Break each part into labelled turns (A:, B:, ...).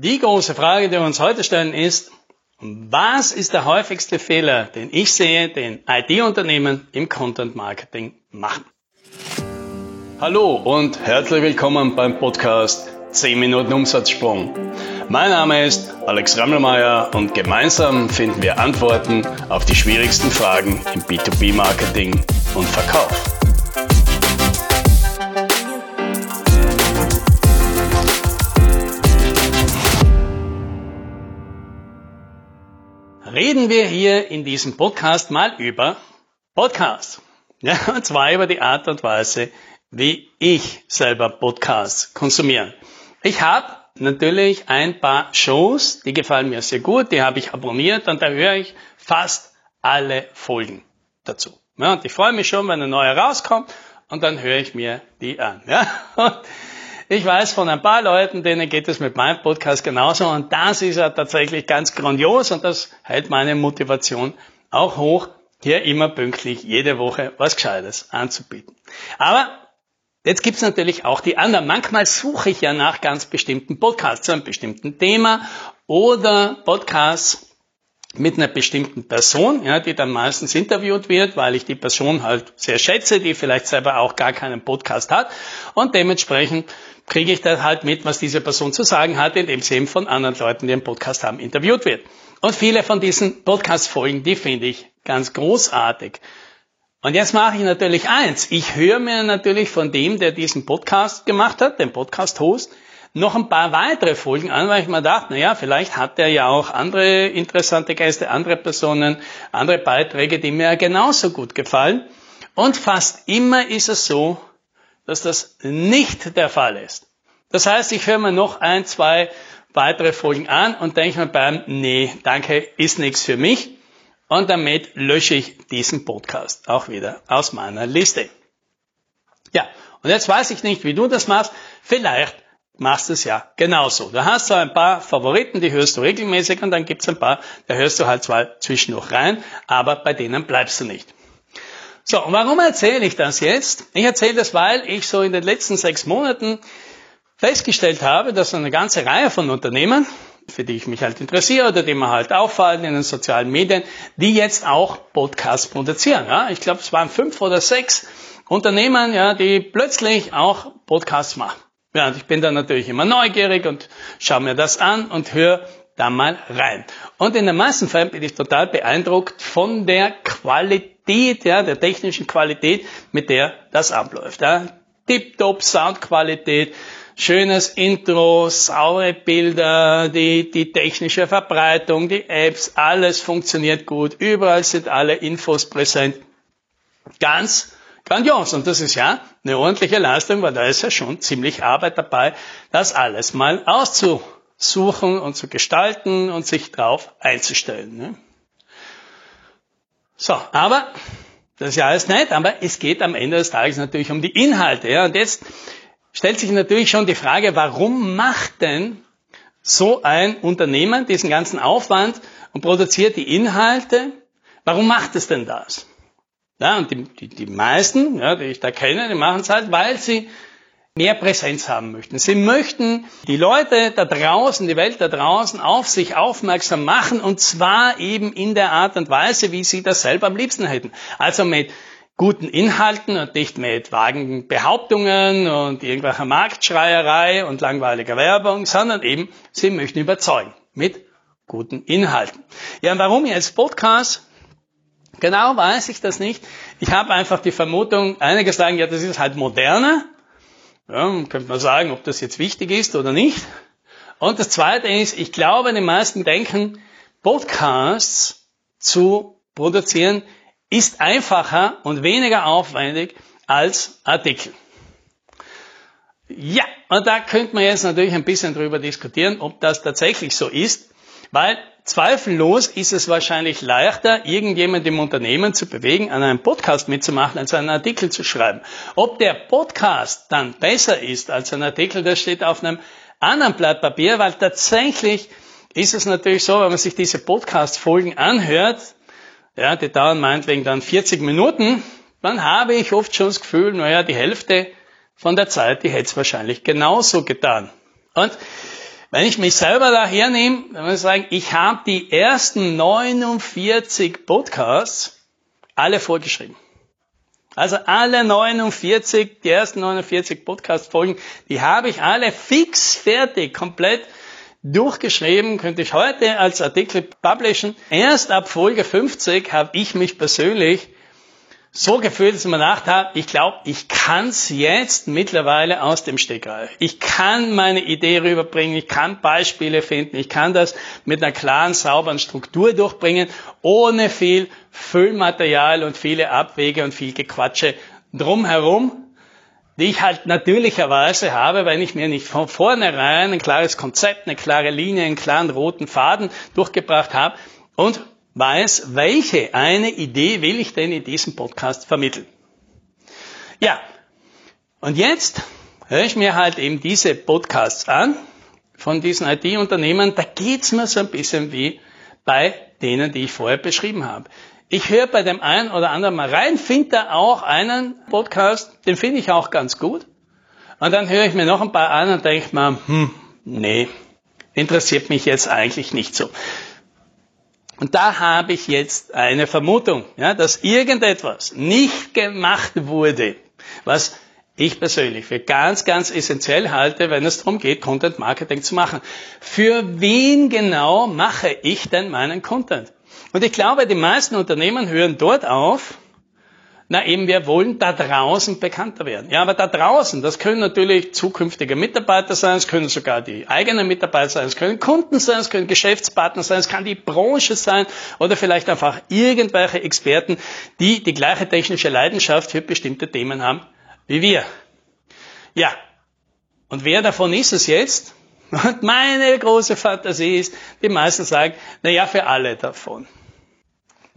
A: Die große Frage, die wir uns heute stellen, ist, was ist der häufigste Fehler, den ich sehe, den IT-Unternehmen im Content Marketing machen? Hallo und herzlich willkommen beim Podcast 10 Minuten Umsatzsprung. Mein Name ist Alex Rammelmeier und gemeinsam finden wir Antworten auf die schwierigsten Fragen im B2B-Marketing und Verkauf. Reden wir hier in diesem Podcast mal über Podcasts. Ja, und zwar über die Art und Weise, wie ich selber Podcasts konsumiere. Ich habe natürlich ein paar Shows, die gefallen mir sehr gut, die habe ich abonniert und da höre ich fast alle Folgen dazu. Ja, und ich freue mich schon, wenn eine neue rauskommt und dann höre ich mir die an. Ja. Und ich weiß von ein paar Leuten, denen geht es mit meinem Podcast genauso und das ist ja tatsächlich ganz grandios und das hält meine Motivation auch hoch, hier immer pünktlich jede Woche was Gescheites anzubieten. Aber Jetzt gibt's natürlich auch die anderen. Manchmal suche ich ja nach ganz bestimmten Podcasts zu einem bestimmten Thema oder Podcasts, mit einer bestimmten Person, ja, die dann meistens interviewt wird, weil ich die Person halt sehr schätze, die vielleicht selber auch gar keinen Podcast hat und dementsprechend kriege ich da halt mit, was diese Person zu sagen hat, indem sie eben von anderen Leuten, die einen Podcast haben, interviewt wird. Und viele von diesen Podcast-Folgen, die finde ich ganz großartig. Und jetzt mache ich natürlich eins. Ich höre mir natürlich von dem, der diesen Podcast gemacht hat, den Podcast-Host, noch ein paar weitere Folgen an, weil ich mir dachte, naja, vielleicht hat er ja auch andere interessante Gäste, andere Personen, andere Beiträge, die mir genauso gut gefallen. Und fast immer ist es so, dass das nicht der Fall ist. Das heißt, ich höre mir noch ein, zwei weitere Folgen an und denke mir beim, nee, danke, ist nichts für mich. Und damit lösche ich diesen Podcast auch wieder aus meiner Liste. Ja, und jetzt weiß ich nicht, wie du das machst. Vielleicht machst du es ja genauso. Du hast so ein paar Favoriten, die hörst du regelmäßig und dann gibt es ein paar, da hörst du halt zwar zwischendurch rein, aber bei denen bleibst du nicht. So, und warum erzähle ich das jetzt? Ich erzähle das, weil ich so in den letzten sechs Monaten festgestellt habe, dass eine ganze Reihe von Unternehmen, für die ich mich halt interessiere oder die mir halt auffallen in den sozialen Medien, die jetzt auch Podcasts produzieren. Ja? Ich glaube, es waren fünf oder sechs Unternehmen, ja, die plötzlich auch Podcasts machen. Ja, und ich bin dann natürlich immer neugierig und schaue mir das an und höre da mal rein. Und in den meisten Fällen bin ich total beeindruckt von der Qualität, ja, der technischen Qualität, mit der das abläuft. Ja. Tip-top Soundqualität, schönes Intro, saure Bilder, die, die technische Verbreitung, die Apps, alles funktioniert gut, überall sind alle Infos präsent. Ganz grandios. Und das ist ja eine ordentliche Leistung, weil da ist ja schon ziemlich Arbeit dabei, das alles mal auszusuchen und zu gestalten und sich drauf einzustellen. Ne? So, aber das ist ja alles nett, aber es geht am Ende des Tages natürlich um die Inhalte. Ja? Und jetzt stellt sich natürlich schon die Frage, warum macht denn so ein Unternehmen diesen ganzen Aufwand und produziert die Inhalte? Warum macht es denn das? Ja, und die, die, die meisten, ja, die ich da kenne, die machen es halt, weil sie mehr Präsenz haben möchten. Sie möchten die Leute da draußen, die Welt da draußen auf sich aufmerksam machen und zwar eben in der Art und Weise, wie sie das selber am liebsten hätten. Also mit guten Inhalten und nicht mit vagen Behauptungen und irgendwelcher Marktschreierei und langweiliger Werbung, sondern eben, sie möchten überzeugen mit guten Inhalten. Ja, und warum jetzt Podcast? Genau weiß ich das nicht. Ich habe einfach die Vermutung, einige sagen, ja, das ist halt moderner. Ja, könnte man sagen, ob das jetzt wichtig ist oder nicht. Und das Zweite ist, ich glaube, die meisten denken, Podcasts zu produzieren ist einfacher und weniger aufwendig als Artikel. Ja, und da könnte man jetzt natürlich ein bisschen drüber diskutieren, ob das tatsächlich so ist. Weil zweifellos ist es wahrscheinlich leichter, irgendjemand im Unternehmen zu bewegen, an einem Podcast mitzumachen, als einen Artikel zu schreiben. Ob der Podcast dann besser ist als ein Artikel, das steht auf einem anderen Blatt Papier, weil tatsächlich ist es natürlich so, wenn man sich diese Podcast-Folgen anhört, ja, die dauern meinetwegen dann 40 Minuten, dann habe ich oft schon das Gefühl, naja, die Hälfte von der Zeit, die hätte es wahrscheinlich genauso getan. Und Wenn ich mich selber da hernehme, dann muss ich sagen, ich habe die ersten 49 Podcasts alle vorgeschrieben. Also alle 49, die ersten 49 Podcast-Folgen, die habe ich alle fix fertig, komplett durchgeschrieben, könnte ich heute als Artikel publishen. Erst ab Folge 50 habe ich mich persönlich so gefühlt, dass ich mir gedacht habe, ich glaube, ich kann es jetzt mittlerweile aus dem Stegreif. Ich kann meine Idee rüberbringen, ich kann Beispiele finden, ich kann das mit einer klaren, sauberen Struktur durchbringen, ohne viel Füllmaterial und viele Abwege und viel Gequatsche drumherum, die ich halt natürlicherweise habe, wenn ich mir nicht von vornherein ein klares Konzept, eine klare Linie, einen klaren roten Faden durchgebracht habe und weiß, welche eine Idee will ich denn in diesem Podcast vermitteln. Ja, und jetzt höre ich mir halt eben diese Podcasts an von diesen IT-Unternehmen. Da geht's mir so ein bisschen wie bei denen, die ich vorher beschrieben habe. Ich höre bei dem einen oder anderen mal rein, finde da auch einen Podcast, den finde ich auch ganz gut. Und dann höre ich mir noch ein paar an und denke mal, hm, nee, interessiert mich jetzt eigentlich nicht so. Und da habe ich jetzt eine Vermutung, ja, dass irgendetwas nicht gemacht wurde, was ich persönlich für ganz, ganz essentiell halte, wenn es darum geht, Content Marketing zu machen. Für wen genau mache ich denn meinen Content? Und ich glaube, die meisten Unternehmen hören dort auf, na eben, wir wollen da draußen bekannter werden. Ja, aber da draußen, das können natürlich zukünftige Mitarbeiter sein, es können sogar die eigenen Mitarbeiter sein, es können Kunden sein, es können Geschäftspartner sein, es kann die Branche sein oder vielleicht einfach irgendwelche Experten, die die gleiche technische Leidenschaft für bestimmte Themen haben wie wir. Ja. Und wer davon ist es jetzt? Und meine große Fantasie ist, die meisten sagen, na ja, für alle davon.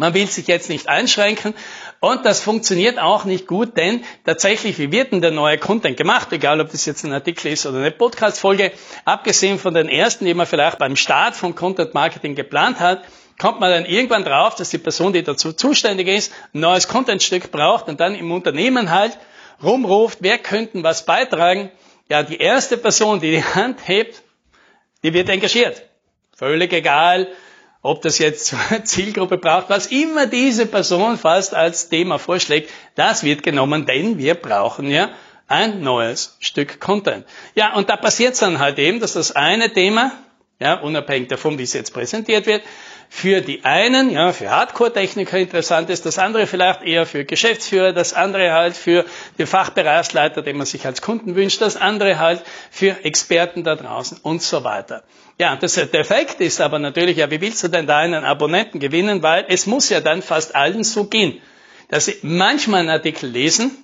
A: Man will sich jetzt nicht einschränken und das funktioniert auch nicht gut, denn tatsächlich, wie wird denn der neue Content gemacht? Egal, ob das jetzt ein Artikel ist oder eine Podcast-Folge. Abgesehen von den ersten, die man vielleicht beim Start von Content Marketing geplant hat, kommt man dann irgendwann drauf, dass die Person, die dazu zuständig ist, ein neues Contentstück braucht und dann im Unternehmen halt rumruft, wer könnten was beitragen. Ja, die erste Person, die die Hand hebt, die wird engagiert. Völlig egal, ob das jetzt Zielgruppe braucht, was immer diese Person fast als Thema vorschlägt, das wird genommen, denn wir brauchen ja ein neues Stück Content. Ja, und da passiert es dann halt eben, dass das eine Thema, ja, unabhängig davon, wie es jetzt präsentiert wird, für die einen, ja, für Hardcore-Techniker interessant ist, das andere vielleicht eher für Geschäftsführer, das andere halt für den Fachbereichsleiter, den man sich als Kunden wünscht, das andere halt für Experten da draußen und so weiter. Ja, das, der Effekt ist aber natürlich, ja, wie willst du denn da einen Abonnenten gewinnen, weil es muss ja dann fast allen so gehen, dass sie manchmal einen Artikel lesen,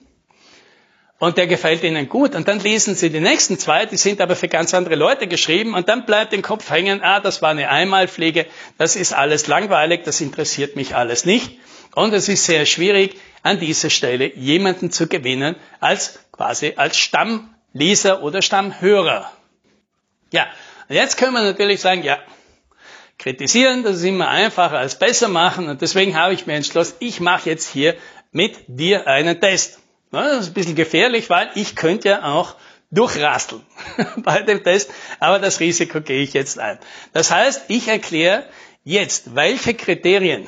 A: und der gefällt ihnen gut. Und dann lesen sie die nächsten zwei, die sind aber für ganz andere Leute geschrieben und dann bleibt im Kopf hängen, ah, das war eine Einmalpflege, das ist alles langweilig, das interessiert mich alles nicht. Und es ist sehr schwierig, an dieser Stelle jemanden zu gewinnen als quasi als Stammleser oder Stammhörer. Ja, und jetzt können wir natürlich sagen, ja, kritisieren, das ist immer einfacher als besser machen und deswegen habe ich mir entschlossen, ich mache jetzt hier mit dir einen Test. Das ist ein bisschen gefährlich, weil ich könnte ja auch durchrasteln bei dem Test, aber das Risiko gehe ich jetzt ein. Das heißt, ich erkläre jetzt, welche Kriterien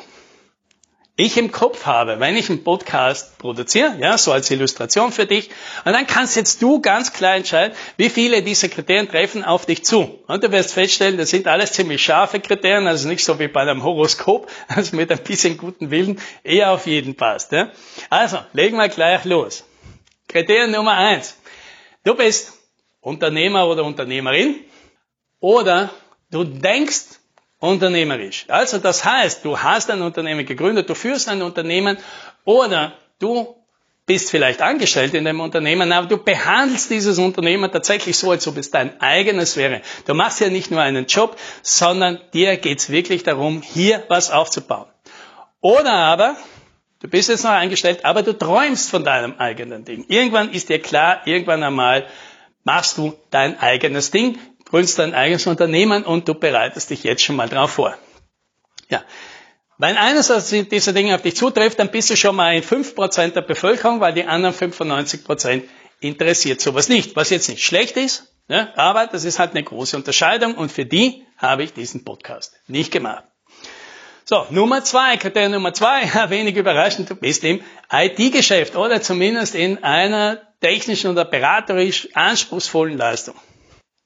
A: ich im Kopf habe, wenn ich einen Podcast produziere, ja, so als Illustration für dich. Und dann kannst jetzt du ganz klar entscheiden, wie viele dieser Kriterien treffen auf dich zu. Und du wirst feststellen, das sind alles ziemlich scharfe Kriterien, also nicht so wie bei einem Horoskop, also mit ein bisschen guten Willen eher auf jeden passt. Ja. Also, legen wir gleich los. Kriterium Nummer eins. Du bist Unternehmer oder Unternehmerin oder du denkst unternehmerisch. Also das heißt, du hast ein Unternehmen gegründet, du führst ein Unternehmen oder du bist vielleicht angestellt in dem Unternehmen, aber du behandelst dieses Unternehmen tatsächlich so, als ob es dein eigenes wäre. Du machst ja nicht nur einen Job, sondern dir geht's wirklich darum, hier was aufzubauen. Oder aber, du bist jetzt noch angestellt, aber du träumst von deinem eigenen Ding. Irgendwann ist dir klar, irgendwann einmal machst du dein eigenes Ding gründest dein eigenes Unternehmen und du bereitest dich jetzt schon mal drauf vor. Ja. Wenn eines dieser Dinge auf dich zutrifft, dann bist du schon mal in 5% der Bevölkerung, weil die anderen 95% interessiert sowas nicht. Was jetzt nicht schlecht ist, Ja, aber das ist halt eine große Unterscheidung und für die habe ich diesen Podcast nicht gemacht. So, Nummer zwei, Kriterium Nummer zwei, wenig überraschend, du bist im IT-Geschäft oder zumindest in einer technischen oder beraterisch anspruchsvollen Leistung.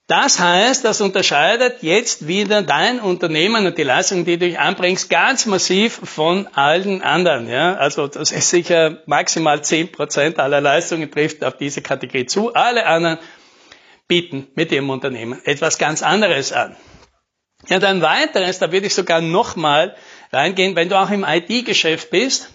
A: Das heißt, das unterscheidet jetzt wieder dein Unternehmen und die Leistung, die du anbringst, ganz massiv von allen anderen. Ja? Also das ist sicher maximal 10% aller Leistungen trifft auf diese Kategorie zu. Alle anderen bieten mit ihrem Unternehmen etwas ganz anderes an. Ja, dann weiteres, da würde ich sogar nochmal reingehen, wenn du auch im IT-Geschäft bist,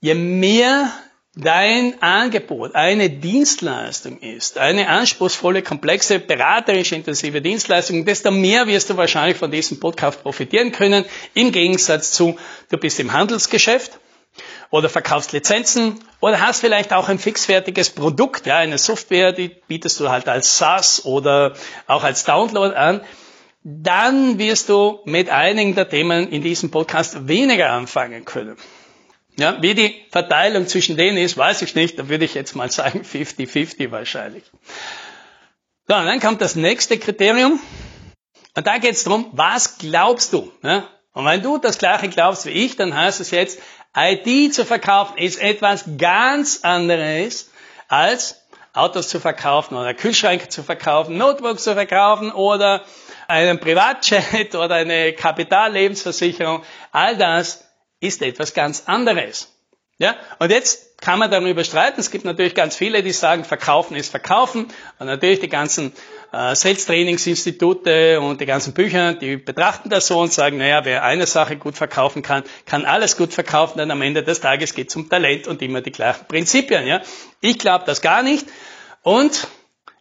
A: je mehr dein Angebot eine Dienstleistung ist, eine anspruchsvolle, komplexe, beraterisch intensive Dienstleistung, desto mehr wirst du wahrscheinlich von diesem Podcast profitieren können, im Gegensatz zu, du bist im Handelsgeschäft oder verkaufst Lizenzen oder hast vielleicht auch ein fixfertiges Produkt, ja, eine Software, die bietest du halt als SaaS oder auch als Download an dann wirst du mit einigen der Themen in diesem Podcast weniger anfangen können. Ja, wie die Verteilung zwischen denen ist, weiß ich nicht. Da würde ich jetzt mal sagen 50-50 wahrscheinlich. So, und dann kommt das nächste Kriterium. Und da geht es darum, was glaubst du? Ja? Und wenn du das gleiche glaubst wie ich, dann heißt es jetzt, IT zu verkaufen ist etwas ganz anderes als Autos zu verkaufen oder Kühlschränke zu verkaufen, Notebooks zu verkaufen oder einen Privatjet oder eine Kapitallebensversicherung, all das ist etwas ganz anderes. Ja? Und jetzt kann man darüber streiten. Es gibt natürlich ganz viele, die sagen, verkaufen ist verkaufen. Und natürlich die ganzen äh, Sales-Trainingsinstitute und die ganzen Bücher, die betrachten das so und sagen, naja, wer eine Sache gut verkaufen kann, kann alles gut verkaufen, denn am Ende des Tages geht es um Talent und immer die gleichen Prinzipien. Ja? Ich glaube das gar nicht. Und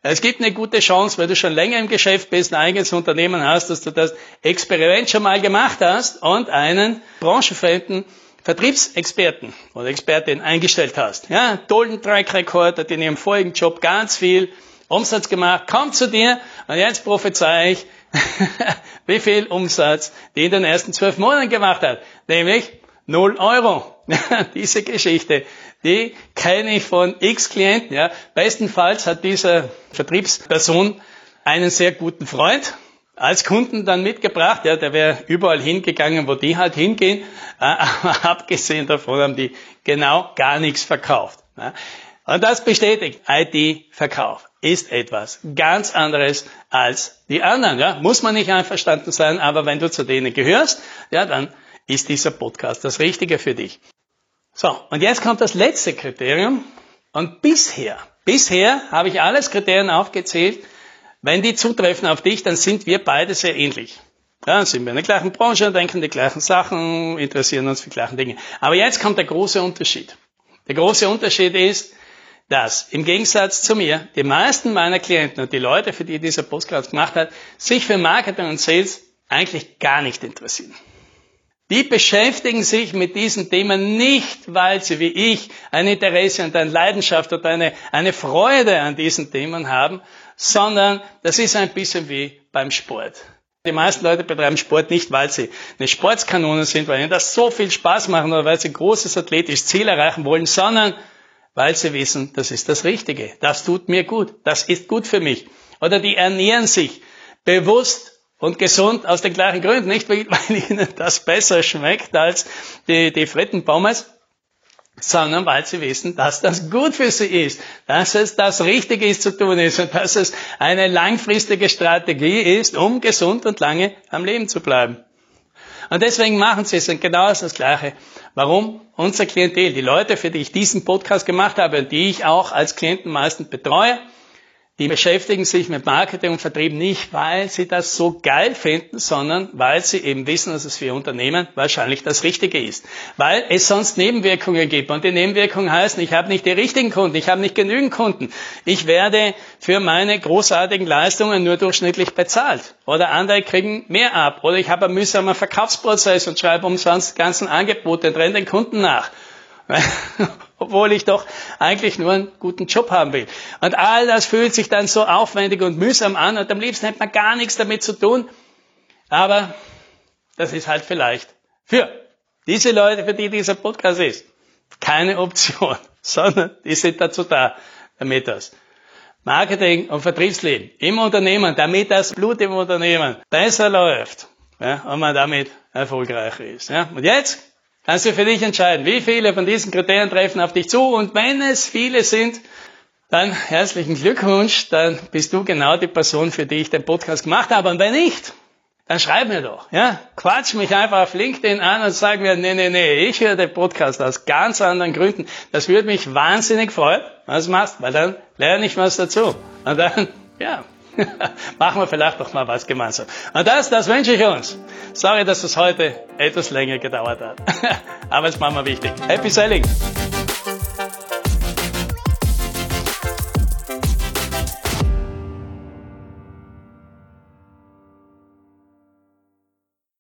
A: es gibt eine gute Chance, weil du schon länger im Geschäft bist, ein eigenes Unternehmen hast, dass du das Experiment schon mal gemacht hast und einen branchenfremden Vertriebsexperten oder Expertin eingestellt hast. Ja, tollen Track Record, hat in ihrem vorigen Job ganz viel Umsatz gemacht, kommt zu dir und jetzt prophezei ich, wie viel Umsatz die in den ersten zwölf Monaten gemacht hat. Nämlich null Euro. Diese Geschichte die kenne ich von x Klienten. Ja. Bestenfalls hat diese Vertriebsperson einen sehr guten Freund als Kunden dann mitgebracht. Ja, der wäre überall hingegangen, wo die halt hingehen. Aber abgesehen davon haben die genau gar nichts verkauft. Ja. Und das bestätigt, IT-Verkauf ist etwas ganz anderes als die anderen. Ja. Muss man nicht einverstanden sein, aber wenn du zu denen gehörst, ja, dann ist dieser Podcast das Richtige für dich. So, und jetzt kommt das letzte Kriterium. Und bisher, bisher habe ich alles Kriterien aufgezählt. Wenn die zutreffen auf dich, dann sind wir beide sehr ähnlich. Ja, dann sind wir in der gleichen Branche, denken die gleichen Sachen, interessieren uns für die gleichen Dinge. Aber jetzt kommt der große Unterschied. Der große Unterschied ist, dass im Gegensatz zu mir die meisten meiner Klienten und die Leute, für die dieser Podcast gemacht hat, sich für Marketing und Sales eigentlich gar nicht interessieren. Die beschäftigen sich mit diesen Themen nicht, weil sie wie ich ein Interesse und eine Leidenschaft oder eine, eine Freude an diesen Themen haben, sondern das ist ein bisschen wie beim Sport. Die meisten Leute betreiben Sport nicht, weil sie eine Sportskanone sind, weil ihnen das so viel Spaß machen oder weil sie ein großes athletisches Ziel erreichen wollen, sondern weil sie wissen, das ist das Richtige. Das tut mir gut. Das ist gut für mich. Oder die ernähren sich bewusst und gesund aus den gleichen Gründen, nicht weil ihnen das besser schmeckt als die, die Frittenpommes, sondern weil sie wissen, dass das gut für sie ist, dass es das Richtige ist zu tun ist und dass es eine langfristige Strategie ist, um gesund und lange am Leben zu bleiben. Und deswegen machen sie es und genau das Gleiche. Warum? Unser Klientel, die Leute, für die ich diesen Podcast gemacht habe und die ich auch als Klienten meistens betreue, die beschäftigen sich mit Marketing und Vertrieb nicht, weil sie das so geil finden, sondern weil sie eben wissen, dass es für Unternehmen wahrscheinlich das Richtige ist. Weil es sonst Nebenwirkungen gibt. Und die Nebenwirkungen heißen, ich habe nicht die richtigen Kunden, ich habe nicht genügend Kunden. Ich werde für meine großartigen Leistungen nur durchschnittlich bezahlt. Oder andere kriegen mehr ab. Oder ich habe einen mühsamen Verkaufsprozess und schreibe umsonst ganzen Angebote und renne den Kunden nach. obwohl ich doch eigentlich nur einen guten Job haben will. Und all das fühlt sich dann so aufwendig und mühsam an und am liebsten hätte man gar nichts damit zu tun. Aber das ist halt vielleicht für diese Leute, für die dieser Podcast ist, keine Option, sondern die sind dazu da, damit das Marketing und Vertriebsleben im Unternehmen, damit das Blut im Unternehmen besser läuft ja, und man damit erfolgreicher ist. Ja. Und jetzt kannst du für dich entscheiden, wie viele von diesen Kriterien treffen auf dich zu und wenn es viele sind, dann herzlichen Glückwunsch, dann bist du genau die Person, für die ich den Podcast gemacht habe. Und wenn nicht, dann schreib mir doch, ja. Quatsch mich einfach auf LinkedIn an und sag mir, nee, nee, nee, ich höre den Podcast aus ganz anderen Gründen. Das würde mich wahnsinnig freuen, was du machst, weil dann lerne ich was dazu. Und dann, ja, machen wir vielleicht noch mal was gemeinsam. Und das, das wünsche ich uns. Sorry, dass es heute etwas länger gedauert hat. Aber es ist mal wichtig. Happy Selling!